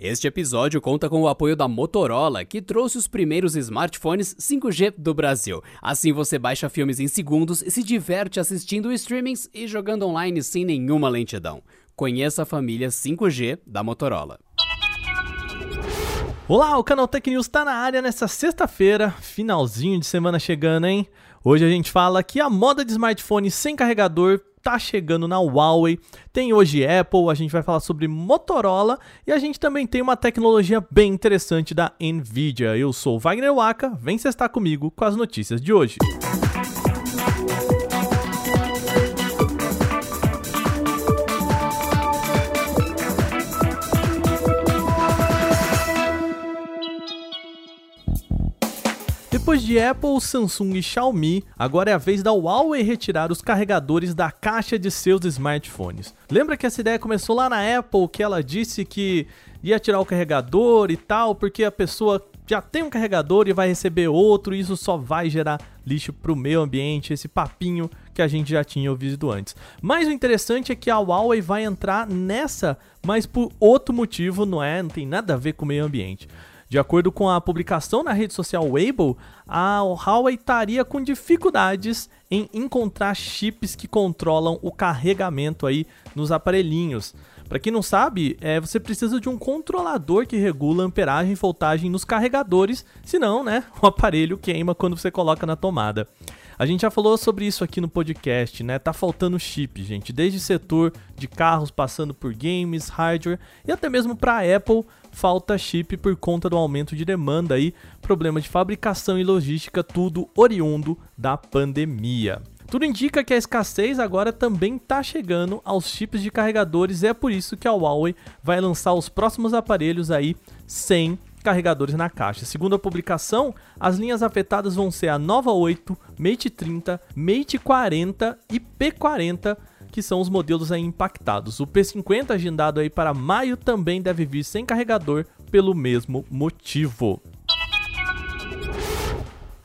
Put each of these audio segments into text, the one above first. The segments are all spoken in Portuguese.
Este episódio conta com o apoio da Motorola, que trouxe os primeiros smartphones 5G do Brasil. Assim você baixa filmes em segundos e se diverte assistindo streamings e jogando online sem nenhuma lentidão. Conheça a família 5G da Motorola. Olá, o canal Tech News está na área nessa sexta-feira, finalzinho de semana chegando, hein? Hoje a gente fala que a moda de smartphone sem carregador tá chegando na Huawei. Tem hoje Apple, a gente vai falar sobre Motorola e a gente também tem uma tecnologia bem interessante da Nvidia. Eu sou Wagner Waka, vem estar comigo com as notícias de hoje. Depois de Apple, Samsung e Xiaomi, agora é a vez da Huawei retirar os carregadores da caixa de seus smartphones. Lembra que essa ideia começou lá na Apple, que ela disse que ia tirar o carregador e tal, porque a pessoa já tem um carregador e vai receber outro, e isso só vai gerar lixo para o meio ambiente, esse papinho que a gente já tinha ouvido antes. Mas o interessante é que a Huawei vai entrar nessa, mas por outro motivo, não é? Não tem nada a ver com o meio ambiente. De acordo com a publicação na rede social Weibo, a Huawei estaria com dificuldades em encontrar chips que controlam o carregamento aí nos aparelhinhos. Para quem não sabe, é, você precisa de um controlador que regula a amperagem e voltagem nos carregadores, senão, né, o aparelho queima quando você coloca na tomada. A gente já falou sobre isso aqui no podcast, né? Tá faltando chip, gente, desde setor de carros, passando por games, hardware e até mesmo para Apple falta chip por conta do aumento de demanda aí, problema de fabricação e logística, tudo oriundo da pandemia. Tudo indica que a escassez agora também está chegando aos chips de carregadores e é por isso que a Huawei vai lançar os próximos aparelhos aí sem carregadores na caixa. Segundo a publicação, as linhas afetadas vão ser a Nova 8, Mate 30, Mate 40 e P40, que são os modelos aí impactados. O P50 agendado aí para maio também deve vir sem carregador pelo mesmo motivo.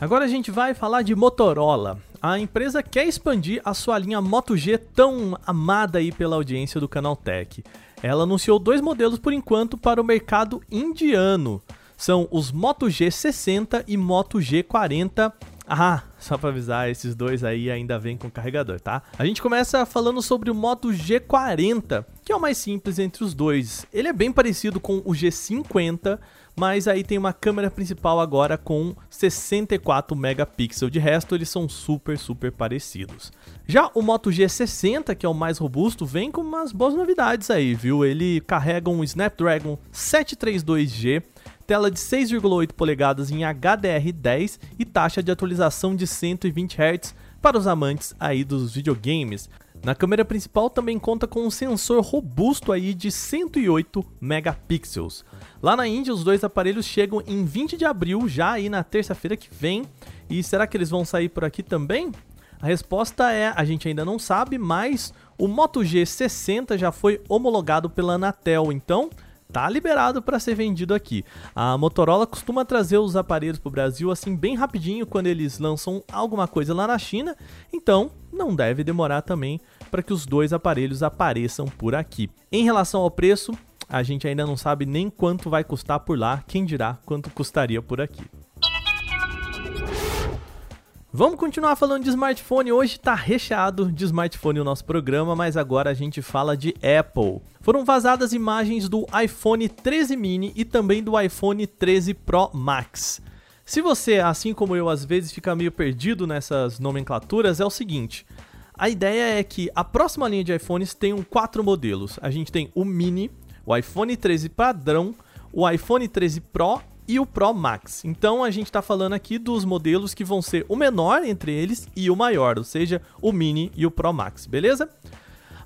Agora a gente vai falar de Motorola. A empresa quer expandir a sua linha Moto G tão amada aí pela audiência do Canal Tech. Ela anunciou dois modelos por enquanto para o mercado indiano. São os Moto G60 e Moto G40. Ah, só para avisar, esses dois aí ainda vêm com carregador, tá? A gente começa falando sobre o Moto G40, que é o mais simples entre os dois. Ele é bem parecido com o G50, mas aí tem uma câmera principal agora com 64 megapixels. De resto, eles são super, super parecidos. Já o Moto G60, que é o mais robusto, vem com umas boas novidades aí, viu? Ele carrega um Snapdragon 732G, tela de 6,8 polegadas em HDR10 e taxa de atualização de 120 Hz para os amantes aí dos videogames. Na câmera principal também conta com um sensor robusto aí de 108 megapixels. Lá na Índia, os dois aparelhos chegam em 20 de abril, já aí na terça-feira que vem. E será que eles vão sair por aqui também? A resposta é: a gente ainda não sabe, mas o Moto G60 já foi homologado pela Anatel, então tá liberado para ser vendido aqui. A Motorola costuma trazer os aparelhos para o Brasil assim bem rapidinho quando eles lançam alguma coisa lá na China, então não deve demorar também para que os dois aparelhos apareçam por aqui. Em relação ao preço, a gente ainda não sabe nem quanto vai custar por lá, quem dirá quanto custaria por aqui. Vamos continuar falando de smartphone. Hoje está recheado de smartphone o nosso programa, mas agora a gente fala de Apple. Foram vazadas imagens do iPhone 13 mini e também do iPhone 13 Pro Max. Se você, assim como eu, às vezes fica meio perdido nessas nomenclaturas, é o seguinte: a ideia é que a próxima linha de iPhones tenham quatro modelos. A gente tem o mini, o iPhone 13 padrão, o iPhone 13 Pro e o Pro Max. Então a gente está falando aqui dos modelos que vão ser o menor entre eles e o maior, ou seja, o Mini e o Pro Max, beleza?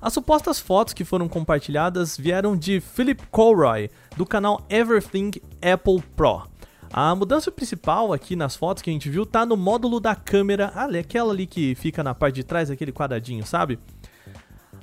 As supostas fotos que foram compartilhadas vieram de Philip Colroy, do canal Everything Apple Pro. A mudança principal aqui nas fotos que a gente viu tá no módulo da câmera, ali, aquela ali que fica na parte de trás, aquele quadradinho, sabe?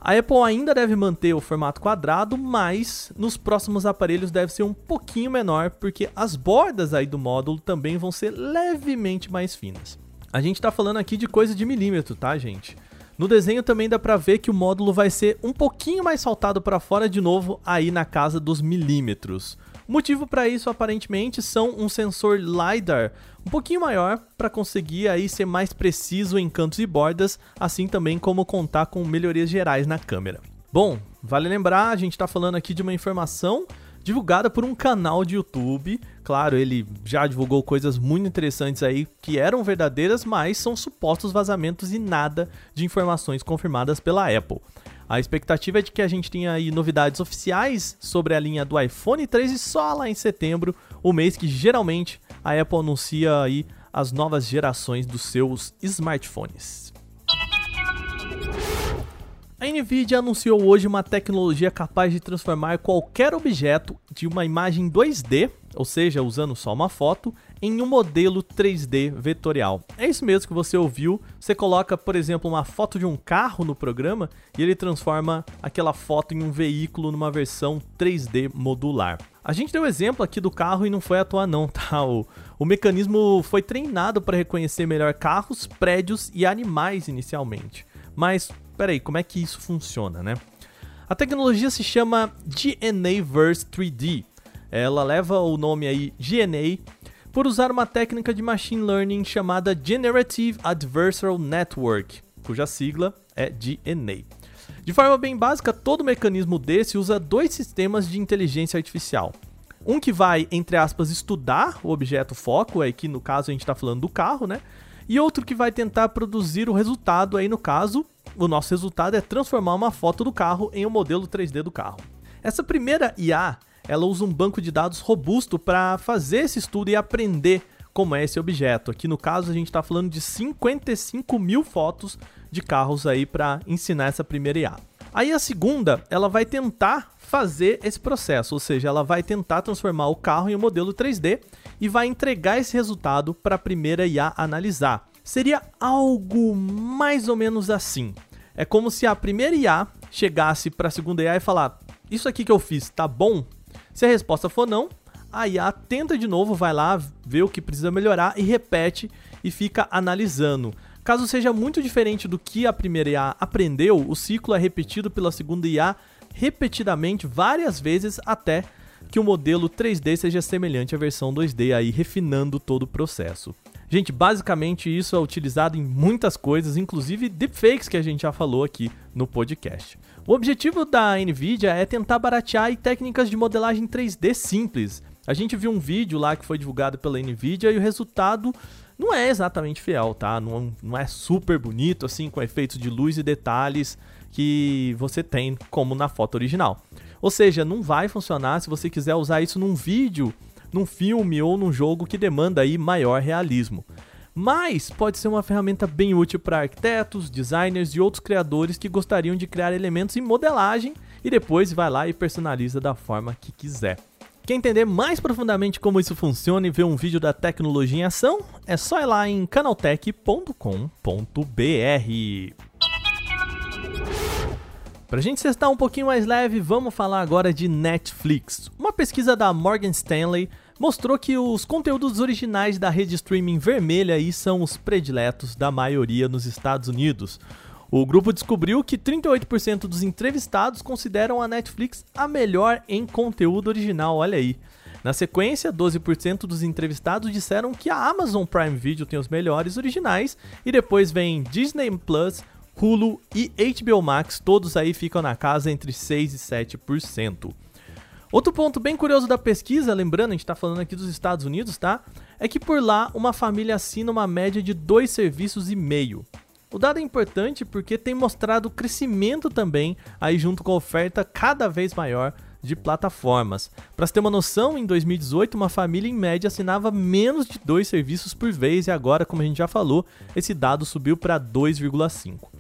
A Apple ainda deve manter o formato quadrado, mas nos próximos aparelhos deve ser um pouquinho menor, porque as bordas aí do módulo também vão ser levemente mais finas. A gente está falando aqui de coisa de milímetro, tá, gente? No desenho também dá para ver que o módulo vai ser um pouquinho mais saltado para fora de novo, aí na casa dos milímetros. O motivo para isso aparentemente são um sensor LiDAR um pouquinho maior para conseguir aí ser mais preciso em cantos e bordas, assim também como contar com melhorias gerais na câmera. Bom, vale lembrar, a gente está falando aqui de uma informação divulgada por um canal de YouTube. Claro, ele já divulgou coisas muito interessantes aí que eram verdadeiras, mas são supostos vazamentos e nada de informações confirmadas pela Apple. A expectativa é de que a gente tenha aí novidades oficiais sobre a linha do iPhone 13 só lá em setembro, o mês que geralmente a Apple anuncia aí as novas gerações dos seus smartphones. A Nvidia anunciou hoje uma tecnologia capaz de transformar qualquer objeto de uma imagem 2D, ou seja, usando só uma foto, em um modelo 3D vetorial. É isso mesmo que você ouviu. Você coloca, por exemplo, uma foto de um carro no programa e ele transforma aquela foto em um veículo numa versão 3D modular. A gente deu exemplo aqui do carro e não foi à toa não, tá? O, o mecanismo foi treinado para reconhecer melhor carros, prédios e animais inicialmente. Mas peraí, como é que isso funciona, né? A tecnologia se chama GNA Verse 3D. Ela leva o nome aí GNA por usar uma técnica de machine learning chamada Generative Adversarial Network, cuja sigla é GNA. De forma bem básica, todo mecanismo desse usa dois sistemas de inteligência artificial. Um que vai, entre aspas, estudar o objeto foco, aí que no caso a gente está falando do carro, né? E outro que vai tentar produzir o resultado, aí no caso, o nosso resultado é transformar uma foto do carro em um modelo 3D do carro. Essa primeira IA, ela usa um banco de dados robusto para fazer esse estudo e aprender como é esse objeto. Aqui no caso a gente está falando de 55 mil fotos de carros aí para ensinar essa primeira IA. Aí a segunda, ela vai tentar fazer esse processo, ou seja, ela vai tentar transformar o carro em um modelo 3D e vai entregar esse resultado para a primeira IA analisar seria algo mais ou menos assim. É como se a primeira IA chegasse para a segunda IA e falar: Isso aqui que eu fiz tá bom? Se a resposta for não, a IA tenta de novo, vai lá, vê o que precisa melhorar e repete e fica analisando. Caso seja muito diferente do que a primeira IA aprendeu, o ciclo é repetido pela segunda IA repetidamente várias vezes até que o modelo 3D seja semelhante à versão 2D, aí refinando todo o processo. Gente, basicamente isso é utilizado em muitas coisas, inclusive deepfakes que a gente já falou aqui no podcast. O objetivo da Nvidia é tentar baratear técnicas de modelagem 3D simples. A gente viu um vídeo lá que foi divulgado pela Nvidia e o resultado não é exatamente fiel, tá? Não, não é super bonito assim, com efeitos de luz e detalhes que você tem como na foto original. Ou seja, não vai funcionar se você quiser usar isso num vídeo num filme ou num jogo que demanda aí maior realismo. Mas pode ser uma ferramenta bem útil para arquitetos, designers e outros criadores que gostariam de criar elementos em modelagem e depois vai lá e personaliza da forma que quiser. Quer entender mais profundamente como isso funciona e ver um vídeo da tecnologia em ação? É só ir lá em canaltech.com.br. Pra gente estar um pouquinho mais leve, vamos falar agora de Netflix. Uma pesquisa da Morgan Stanley mostrou que os conteúdos originais da rede streaming vermelha aí são os prediletos da maioria nos Estados Unidos. O grupo descobriu que 38% dos entrevistados consideram a Netflix a melhor em conteúdo original, olha aí. Na sequência, 12% dos entrevistados disseram que a Amazon Prime Video tem os melhores originais, e depois vem Disney Plus, Hulu e HBO Max, todos aí ficam na casa entre 6 e 7%. Outro ponto bem curioso da pesquisa, lembrando, a gente está falando aqui dos Estados Unidos, tá? É que por lá uma família assina uma média de dois serviços e meio. O dado é importante porque tem mostrado crescimento também aí junto com a oferta cada vez maior de plataformas. Para você ter uma noção, em 2018 uma família em média assinava menos de dois serviços por vez e agora, como a gente já falou, esse dado subiu para 2,5.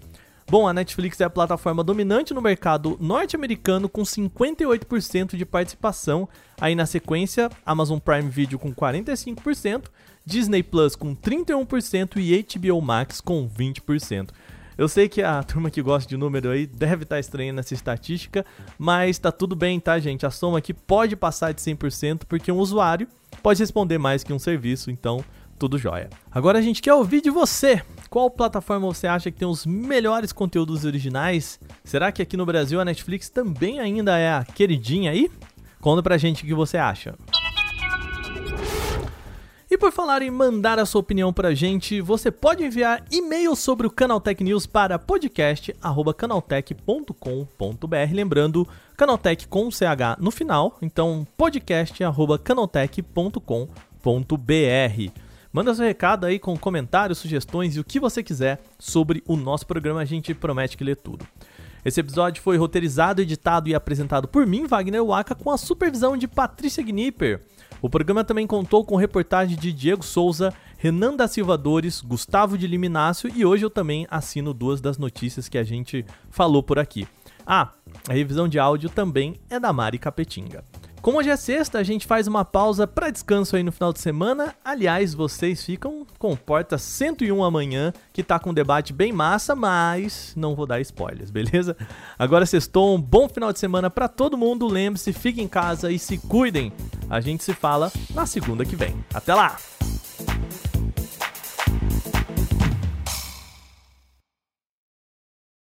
Bom, a Netflix é a plataforma dominante no mercado norte-americano com 58% de participação. Aí na sequência, Amazon Prime Video com 45%, Disney Plus com 31% e HBO Max com 20%. Eu sei que a turma que gosta de número aí deve estar tá estranhando essa estatística, mas tá tudo bem, tá, gente? A soma aqui pode passar de 100% porque um usuário pode responder mais que um serviço, então tudo jóia. Agora a gente quer ouvir de você. Qual plataforma você acha que tem os melhores conteúdos originais? Será que aqui no Brasil a Netflix também ainda é a queridinha aí? Conta pra gente o que você acha. E por falar em mandar a sua opinião pra gente, você pode enviar e-mail sobre o Canaltech News para podcast@canaltech.com.br, lembrando, Canaltech com CH no final, então podcast@canaltech.com.br. Manda seu recado aí com comentários, sugestões e o que você quiser sobre o nosso programa, a gente promete que lê tudo. Esse episódio foi roteirizado, editado e apresentado por mim, Wagner Waka, com a supervisão de Patrícia Gnipper. O programa também contou com reportagem de Diego Souza, Renan da Silva Dores, Gustavo de Liminácio e hoje eu também assino duas das notícias que a gente falou por aqui. Ah, a revisão de áudio também é da Mari Capetinga. Como hoje é sexta, a gente faz uma pausa para descanso aí no final de semana. Aliás, vocês ficam com Porta 101 amanhã, que tá com um debate bem massa, mas não vou dar spoilers, beleza? Agora sextou, um bom final de semana para todo mundo. Lembre-se, fiquem em casa e se cuidem. A gente se fala na segunda que vem. Até lá!